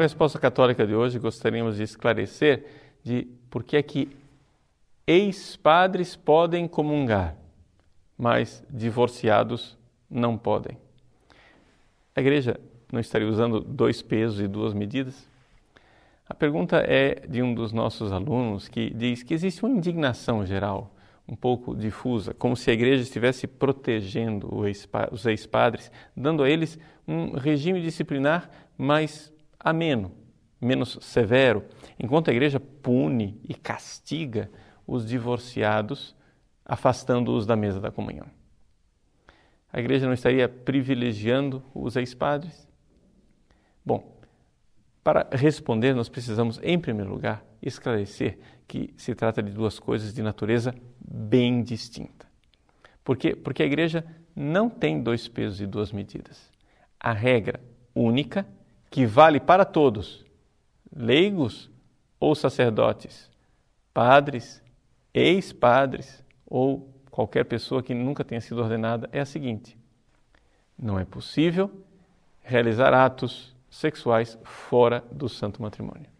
a resposta católica de hoje, gostaríamos de esclarecer de por que é que ex-padres podem comungar, mas divorciados não podem. A igreja não estaria usando dois pesos e duas medidas? A pergunta é de um dos nossos alunos que diz que existe uma indignação geral, um pouco difusa, como se a igreja estivesse protegendo os ex-padres, dando a eles um regime disciplinar mais ameno, menos severo, enquanto a igreja pune e castiga os divorciados, afastando-os da mesa da comunhão. A igreja não estaria privilegiando os ex-padres? Bom, para responder, nós precisamos, em primeiro lugar, esclarecer que se trata de duas coisas de natureza bem distinta. Por quê? Porque a igreja não tem dois pesos e duas medidas. A regra única, que vale para todos, leigos ou sacerdotes, padres, ex-padres ou qualquer pessoa que nunca tenha sido ordenada, é a seguinte: não é possível realizar atos sexuais fora do santo matrimônio.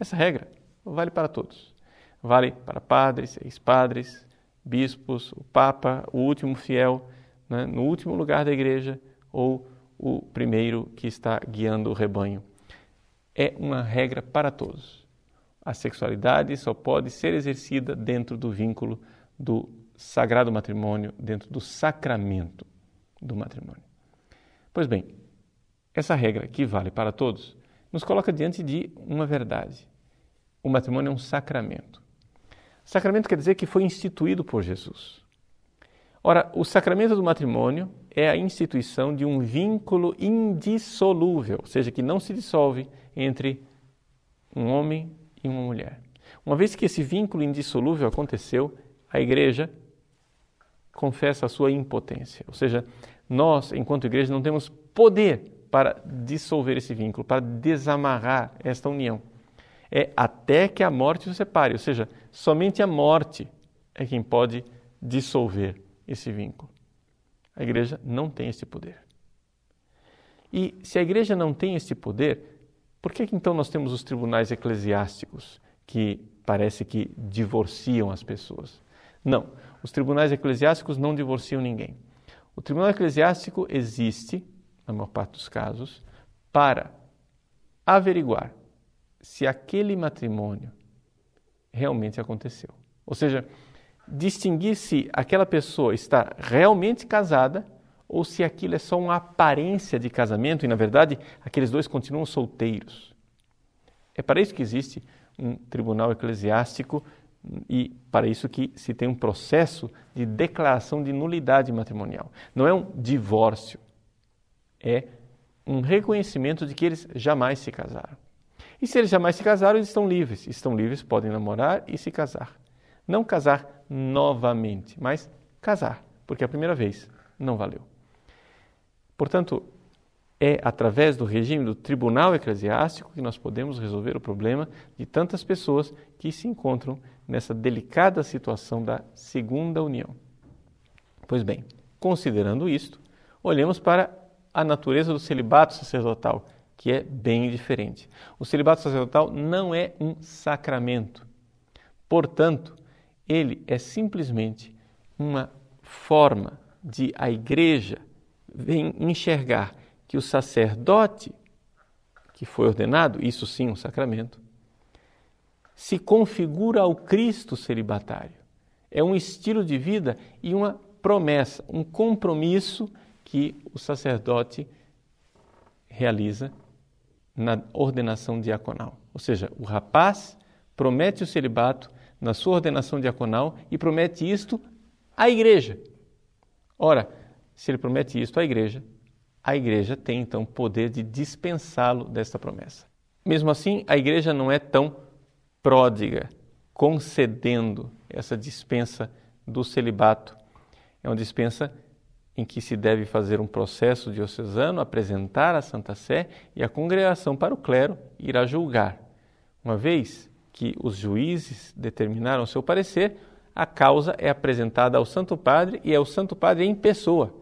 Essa regra vale para todos. Vale para padres, ex-padres, bispos, o papa, o último fiel, né, no último lugar da igreja ou o primeiro que está guiando o rebanho. É uma regra para todos. A sexualidade só pode ser exercida dentro do vínculo do sagrado matrimônio, dentro do sacramento do matrimônio. Pois bem, essa regra, que vale para todos, nos coloca diante de uma verdade. O matrimônio é um sacramento. Sacramento quer dizer que foi instituído por Jesus. Ora, o sacramento do matrimônio é a instituição de um vínculo indissolúvel, ou seja, que não se dissolve entre um homem e uma mulher. Uma vez que esse vínculo indissolúvel aconteceu, a igreja confessa a sua impotência. Ou seja, nós, enquanto igreja, não temos poder para dissolver esse vínculo, para desamarrar esta união. É até que a morte os separe, ou seja, somente a morte é quem pode dissolver esse vínculo. A igreja não tem esse poder. E se a igreja não tem esse poder, por que, então nós temos os tribunais eclesiásticos que parece que divorciam as pessoas? Não, os tribunais eclesiásticos não divorciam ninguém. O tribunal eclesiástico existe na maior parte dos casos, para averiguar se aquele matrimônio realmente aconteceu. Ou seja, distinguir se aquela pessoa está realmente casada ou se aquilo é só uma aparência de casamento e, na verdade, aqueles dois continuam solteiros. É para isso que existe um tribunal eclesiástico e para isso que se tem um processo de declaração de nulidade matrimonial. Não é um divórcio, é um reconhecimento de que eles jamais se casaram. E se eles jamais se casaram, eles estão livres. Estão livres, podem namorar e se casar. Não casar novamente, mas casar, porque a primeira vez não valeu. Portanto, é através do regime do tribunal eclesiástico que nós podemos resolver o problema de tantas pessoas que se encontram nessa delicada situação da segunda união. Pois bem, considerando isto, olhemos para a natureza do celibato sacerdotal, que é bem diferente. O celibato sacerdotal não é um sacramento. Portanto, ele é simplesmente uma forma de a igreja enxergar que o sacerdote que foi ordenado, isso sim um sacramento, se configura ao Cristo celibatário. É um estilo de vida e uma promessa, um compromisso que o sacerdote realiza na ordenação diaconal. Ou seja, o rapaz promete o celibato na sua ordenação diaconal e promete isto à igreja. Ora, se ele promete isto à igreja, a igreja tem então poder de dispensá-lo desta promessa. Mesmo assim, a igreja não é tão pródiga, concedendo essa dispensa do celibato. É uma dispensa em que se deve fazer um processo diocesano, apresentar a Santa Sé e a congregação para o clero irá julgar. Uma vez que os juízes determinaram seu parecer, a causa é apresentada ao Santo Padre e é o Santo Padre em pessoa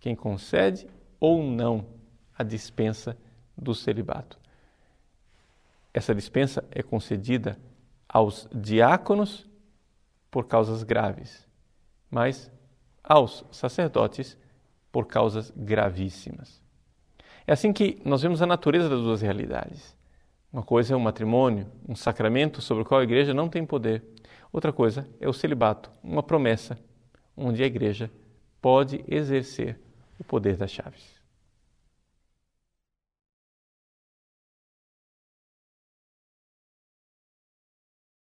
quem concede ou não a dispensa do celibato. essa dispensa é concedida aos diáconos por causas graves, mas aos sacerdotes por causas gravíssimas. É assim que nós vemos a natureza das duas realidades. Uma coisa é o matrimônio, um sacramento sobre o qual a igreja não tem poder. Outra coisa é o celibato, uma promessa onde a igreja pode exercer o poder das chaves.